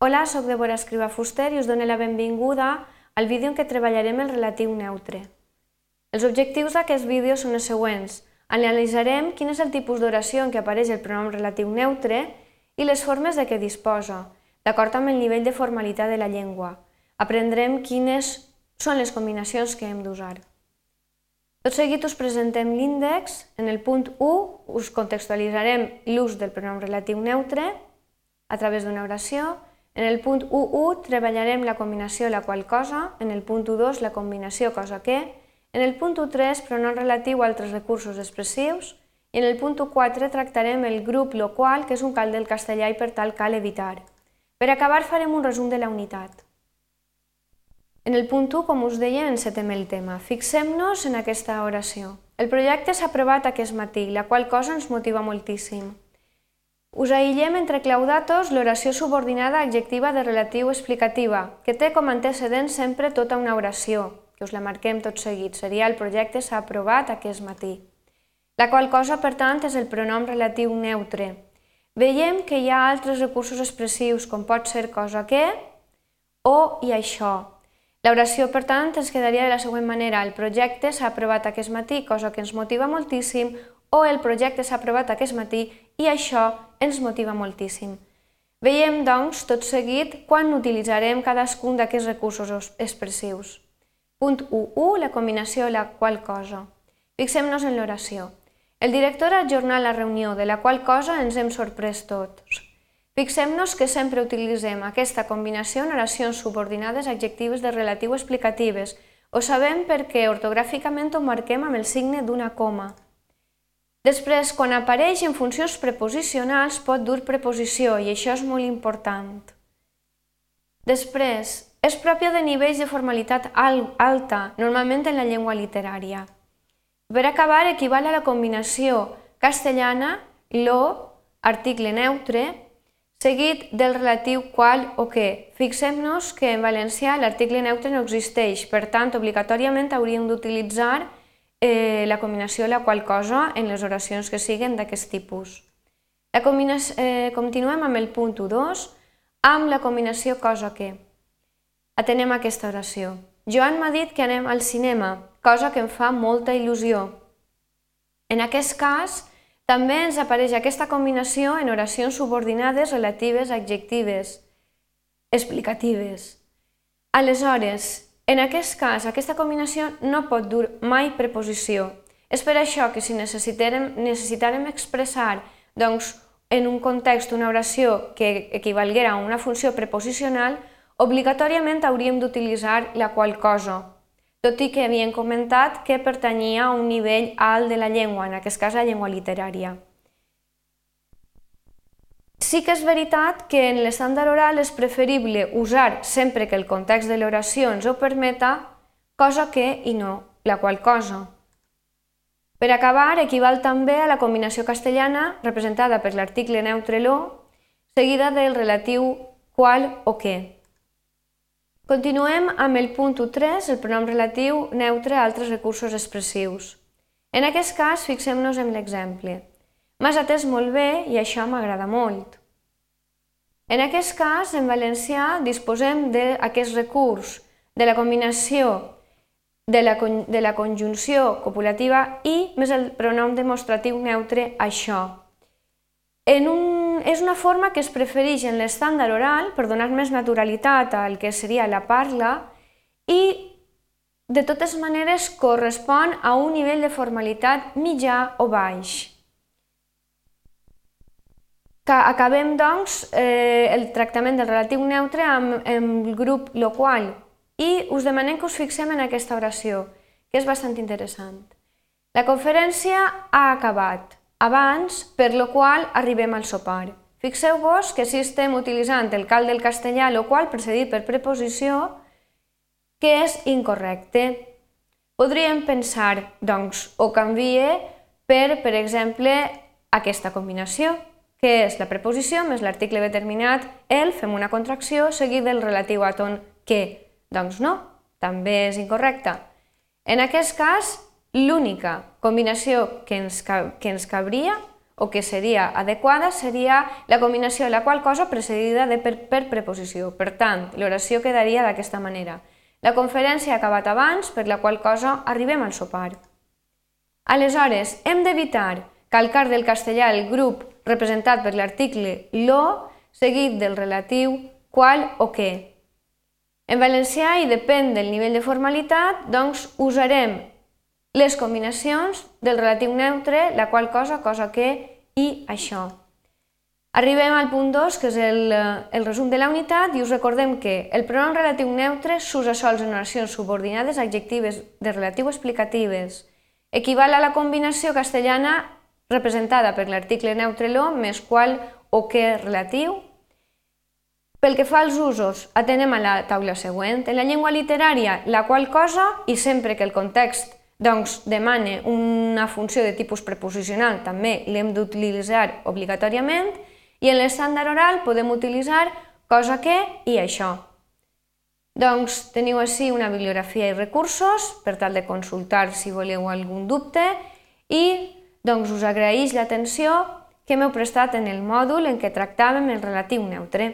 Hola, sóc Débora Escriba Fuster i us dono la benvinguda al vídeo en què treballarem el relatiu neutre. Els objectius d'aquest vídeo són els següents. Analitzarem quin és el tipus d'oració en què apareix el pronom relatiu neutre i les formes de què disposa, d'acord amb el nivell de formalitat de la llengua. Aprendrem quines són les combinacions que hem d'usar. Tot seguit us presentem l'índex. En el punt 1 us contextualitzarem l'ús del pronom relatiu neutre a través d'una oració en el punt 1.1 treballarem la combinació la qual cosa, en el punt 1.2 la combinació cosa que, en el punt 1.3 pronom relatiu a altres recursos expressius i en el punt 1.4 tractarem el grup lo qual, que és un cal del castellà i per tal cal evitar. Per acabar farem un resum de la unitat. En el punt 1, com us deia, encetem el tema. Fixem-nos en aquesta oració. El projecte s'ha aprovat aquest matí, la qual cosa ens motiva moltíssim. Us aïllem entre claudatos l'oració subordinada adjectiva de relatiu explicativa, que té com antecedent sempre tota una oració, que us la marquem tot seguit, seria el projecte s'ha aprovat aquest matí. La qual cosa, per tant, és el pronom relatiu neutre. Veiem que hi ha altres recursos expressius, com pot ser cosa que o i això. L'oració, per tant, ens quedaria de la següent manera. El projecte s'ha aprovat aquest matí, cosa que ens motiva moltíssim, o el projecte s'ha aprovat aquest matí i això ens motiva moltíssim. Veiem, doncs, tot seguit quan utilitzarem cadascun d'aquests recursos expressius. Punt 1.1, la combinació la qual cosa. Fixem-nos en l'oració. El director ha ajornat la reunió, de la qual cosa ens hem sorprès tots. Fixem-nos que sempre utilitzem aquesta combinació en oracions subordinades adjectives de relatiu explicatives. Ho sabem perquè ortogràficament ho marquem amb el signe d'una coma. Després, quan apareix en funcions preposicionals, pot dur preposició i això és molt important. Després, és pròpia de nivells de formalitat alta, normalment en la llengua literària. Per acabar, equival a la combinació castellana, lo, article neutre, seguit del relatiu qual o que. Fixem-nos que en valencià l'article neutre no existeix, per tant, obligatòriament hauríem d'utilitzar eh, la combinació la qual cosa en les oracions que siguen d'aquest tipus. La eh, continuem amb el punt 2, amb la combinació cosa que. Atenem aquesta oració. Joan m'ha dit que anem al cinema, cosa que em fa molta il·lusió. En aquest cas, també ens apareix aquesta combinació en oracions subordinades relatives adjectives, explicatives. Aleshores, en aquest cas, aquesta combinació no pot dur mai preposició. És per això que si necessitarem, necessitarem expressar doncs, en un context una oració que equivalguera a una funció preposicional, obligatòriament hauríem d'utilitzar la qual cosa, tot i que havíem comentat que pertanyia a un nivell alt de la llengua, en aquest cas la llengua literària. Sí que és veritat que en l'estàndard oral és preferible usar sempre que el context de l'oració ens ho permeta, cosa que i no la qual cosa. Per acabar, equival també a la combinació castellana representada per l'article neutre lo, seguida del relatiu qual o què. Continuem amb el punt 3, el pronom relatiu neutre a altres recursos expressius. En aquest cas, fixem-nos en l'exemple. M'has atès molt bé i això m'agrada molt. En aquest cas, en valencià, disposem d'aquest recurs de la combinació de la, de la conjunció copulativa i més el pronom demostratiu neutre això. En un, és una forma que es prefereix en l'estàndard oral per donar més naturalitat al que seria la parla i de totes maneres correspon a un nivell de formalitat mitjà o baix. Que acabem, doncs, eh, el tractament del relatiu neutre amb, amb el grup lo qual i us demanem que us fixem en aquesta oració, que és bastant interessant. La conferència ha acabat, abans, per lo qual arribem al sopar. Fixeu-vos que si estem utilitzant el cal del castellà, lo qual precedit per preposició, que és incorrecte. Podríem pensar, doncs, o canvie per, per exemple, aquesta combinació que és la preposició més l'article determinat, el, fem una contracció, seguit del relatiu a ton que. Doncs no, també és incorrecta. En aquest cas, l'única combinació que ens, que ens cabria o que seria adequada seria la combinació de la qual cosa precedida de per, per preposició. Per tant, l'oració quedaria d'aquesta manera. La conferència ha acabat abans, per la qual cosa arribem al sopar. Aleshores, hem d'evitar calcar del castellà el grup representat per l'article lo, seguit del relatiu qual o què. En valencià, i depèn del nivell de formalitat, doncs usarem les combinacions del relatiu neutre, la qual cosa, cosa que i això. Arribem al punt 2, que és el, el resum de la unitat, i us recordem que el pronom relatiu neutre s'usa sols en oracions subordinades adjectives de relatiu explicatives. Equival a la combinació castellana representada per l'article neutre lo més qual o que relatiu. Pel que fa als usos, atenem a la taula següent. En la llengua literària, la qual cosa, i sempre que el context doncs, demana una funció de tipus preposicional, també l'hem d'utilitzar obligatòriament, i en l'estàndard oral podem utilitzar cosa que i això. Doncs teniu així una bibliografia i recursos per tal de consultar si voleu algun dubte i doncs us agraeix l'atenció que m'heu prestat en el mòdul en què tractàvem el relatiu neutre.